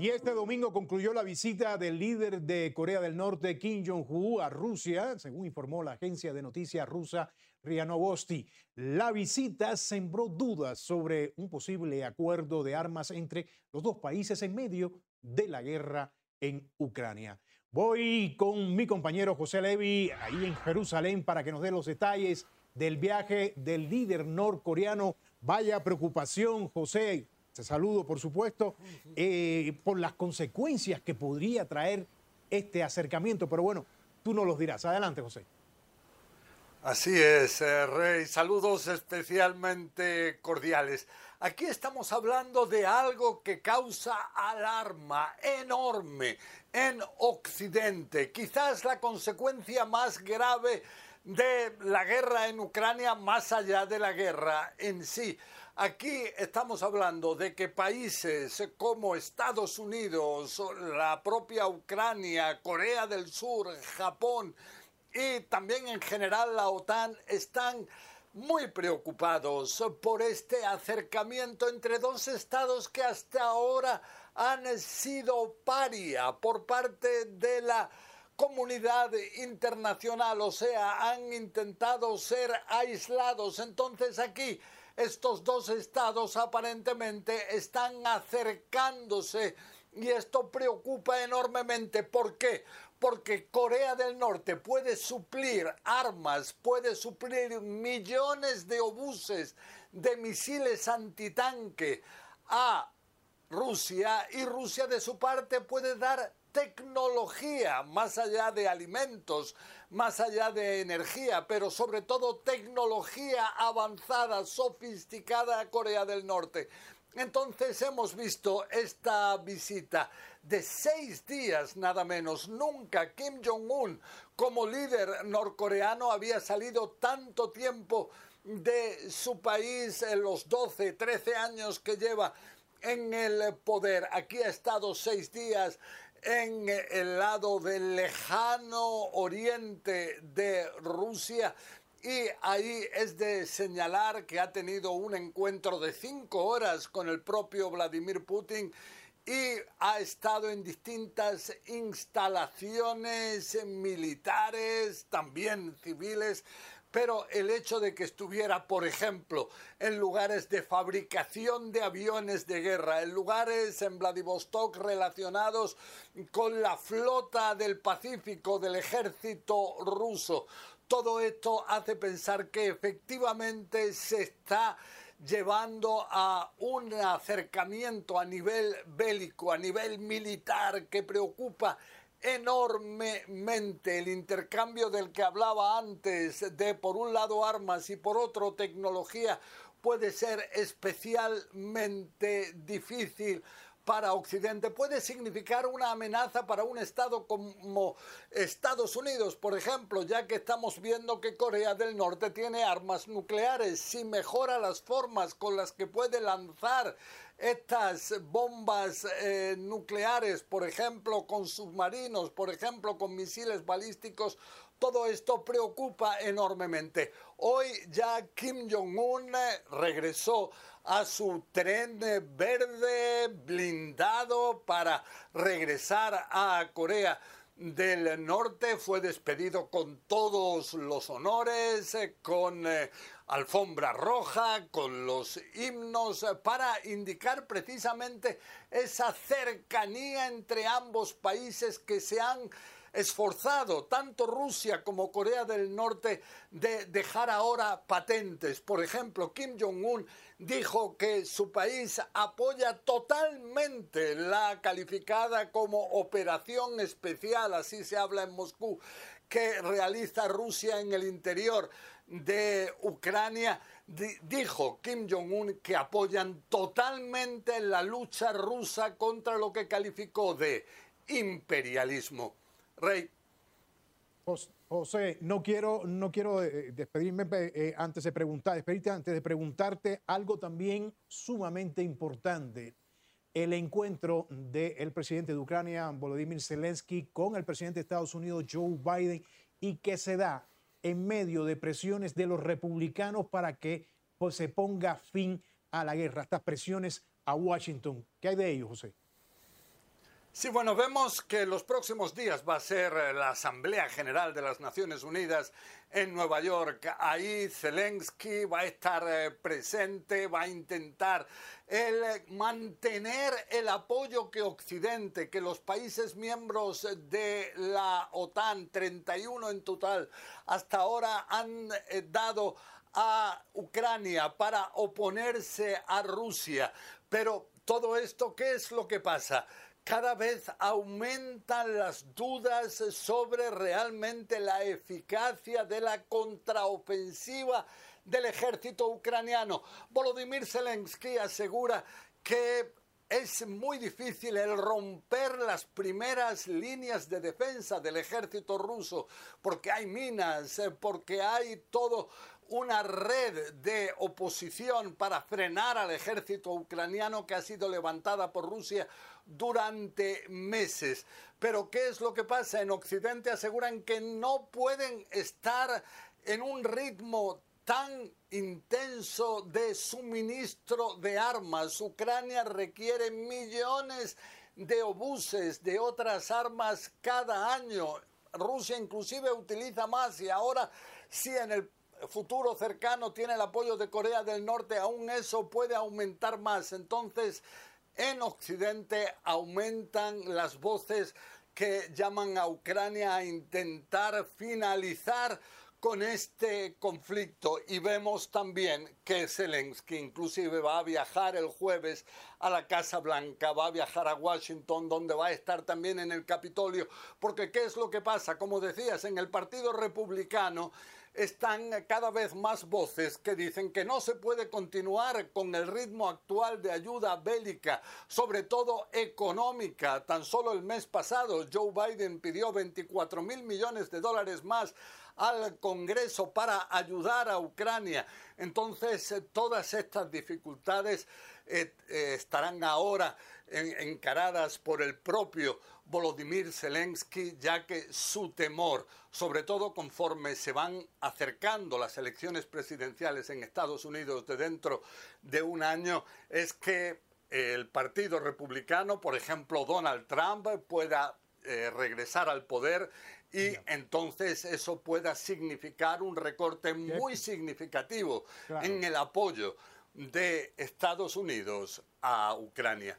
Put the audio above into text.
Y este domingo concluyó la visita del líder de Corea del Norte, Kim Jong-un, a Rusia, según informó la agencia de noticias rusa RIA Novosti. La visita sembró dudas sobre un posible acuerdo de armas entre los dos países en medio de la guerra en Ucrania. Voy con mi compañero José Levi ahí en Jerusalén para que nos dé los detalles del viaje del líder norcoreano. Vaya preocupación, José. Te saludo, por supuesto, eh, por las consecuencias que podría traer este acercamiento. Pero bueno, tú nos los dirás. Adelante, José. Así es, eh, Rey. Saludos especialmente cordiales. Aquí estamos hablando de algo que causa alarma enorme en Occidente. Quizás la consecuencia más grave de la guerra en Ucrania, más allá de la guerra en sí. Aquí estamos hablando de que países como Estados Unidos, la propia Ucrania, Corea del Sur, Japón y también en general la OTAN están muy preocupados por este acercamiento entre dos estados que hasta ahora han sido paria por parte de la comunidad internacional, o sea, han intentado ser aislados. Entonces aquí estos dos estados aparentemente están acercándose y esto preocupa enormemente. ¿Por qué? Porque Corea del Norte puede suplir armas, puede suplir millones de obuses de misiles antitanque a Rusia y Rusia de su parte puede dar tecnología más allá de alimentos, más allá de energía, pero sobre todo tecnología avanzada, sofisticada a Corea del Norte. Entonces hemos visto esta visita de seis días nada menos. Nunca Kim Jong-un como líder norcoreano había salido tanto tiempo de su país en los 12, 13 años que lleva en el poder. Aquí ha estado seis días en el lado del lejano oriente de Rusia. Y ahí es de señalar que ha tenido un encuentro de cinco horas con el propio Vladimir Putin y ha estado en distintas instalaciones militares, también civiles, pero el hecho de que estuviera, por ejemplo, en lugares de fabricación de aviones de guerra, en lugares en Vladivostok relacionados con la flota del Pacífico del ejército ruso, todo esto hace pensar que efectivamente se está llevando a un acercamiento a nivel bélico, a nivel militar que preocupa enormemente el intercambio del que hablaba antes, de por un lado armas y por otro tecnología, puede ser especialmente difícil para Occidente puede significar una amenaza para un Estado como Estados Unidos, por ejemplo, ya que estamos viendo que Corea del Norte tiene armas nucleares. Si mejora las formas con las que puede lanzar estas bombas eh, nucleares, por ejemplo, con submarinos, por ejemplo, con misiles balísticos, todo esto preocupa enormemente. Hoy ya Kim Jong-un regresó a su tren verde blindado para regresar a Corea del Norte. Fue despedido con todos los honores, con eh, alfombra roja, con los himnos, para indicar precisamente esa cercanía entre ambos países que se han esforzado tanto Rusia como Corea del Norte de dejar ahora patentes. Por ejemplo, Kim Jong-un dijo que su país apoya totalmente la calificada como operación especial, así se habla en Moscú, que realiza Rusia en el interior de Ucrania, dijo Kim Jong-un que apoyan totalmente la lucha rusa contra lo que calificó de imperialismo. Rey. José, no quiero, no quiero eh, despedirme eh, antes de preguntar, despedirte antes de preguntarte algo también sumamente importante. El encuentro del presidente de Ucrania, Volodymyr Zelensky, con el presidente de Estados Unidos, Joe Biden, y que se da en medio de presiones de los republicanos para que pues, se ponga fin a la guerra, estas presiones a Washington. ¿Qué hay de ello, José? Sí, bueno, vemos que los próximos días va a ser eh, la Asamblea General de las Naciones Unidas en Nueva York. Ahí Zelensky va a estar eh, presente, va a intentar eh, mantener el apoyo que Occidente, que los países miembros de la OTAN, 31 en total, hasta ahora han dado a Ucrania para oponerse a Rusia. Pero todo esto, ¿qué es lo que pasa? Cada vez aumentan las dudas sobre realmente la eficacia de la contraofensiva del ejército ucraniano. Volodymyr Zelensky asegura que es muy difícil el romper las primeras líneas de defensa del ejército ruso, porque hay minas, eh, porque hay todo una red de oposición para frenar al ejército ucraniano que ha sido levantada por Rusia durante meses. Pero ¿qué es lo que pasa? En Occidente aseguran que no pueden estar en un ritmo tan intenso de suministro de armas. Ucrania requiere millones de obuses, de otras armas cada año. Rusia inclusive utiliza más y ahora sí en el futuro cercano tiene el apoyo de Corea del Norte, aún eso puede aumentar más. Entonces, en Occidente aumentan las voces que llaman a Ucrania a intentar finalizar con este conflicto y vemos también que Zelensky inclusive va a viajar el jueves a la Casa Blanca, va a viajar a Washington donde va a estar también en el Capitolio, porque ¿qué es lo que pasa? Como decías, en el Partido Republicano están cada vez más voces que dicen que no se puede continuar con el ritmo actual de ayuda bélica, sobre todo económica. Tan solo el mes pasado Joe Biden pidió 24 mil millones de dólares más al Congreso para ayudar a Ucrania. Entonces, eh, todas estas dificultades eh, eh, estarán ahora encaradas por el propio Volodymyr Zelensky, ya que su temor, sobre todo conforme se van acercando las elecciones presidenciales en Estados Unidos de dentro de un año, es que el Partido Republicano, por ejemplo, Donald Trump, pueda eh, regresar al poder y entonces eso pueda significar un recorte muy significativo en el apoyo de Estados Unidos a Ucrania.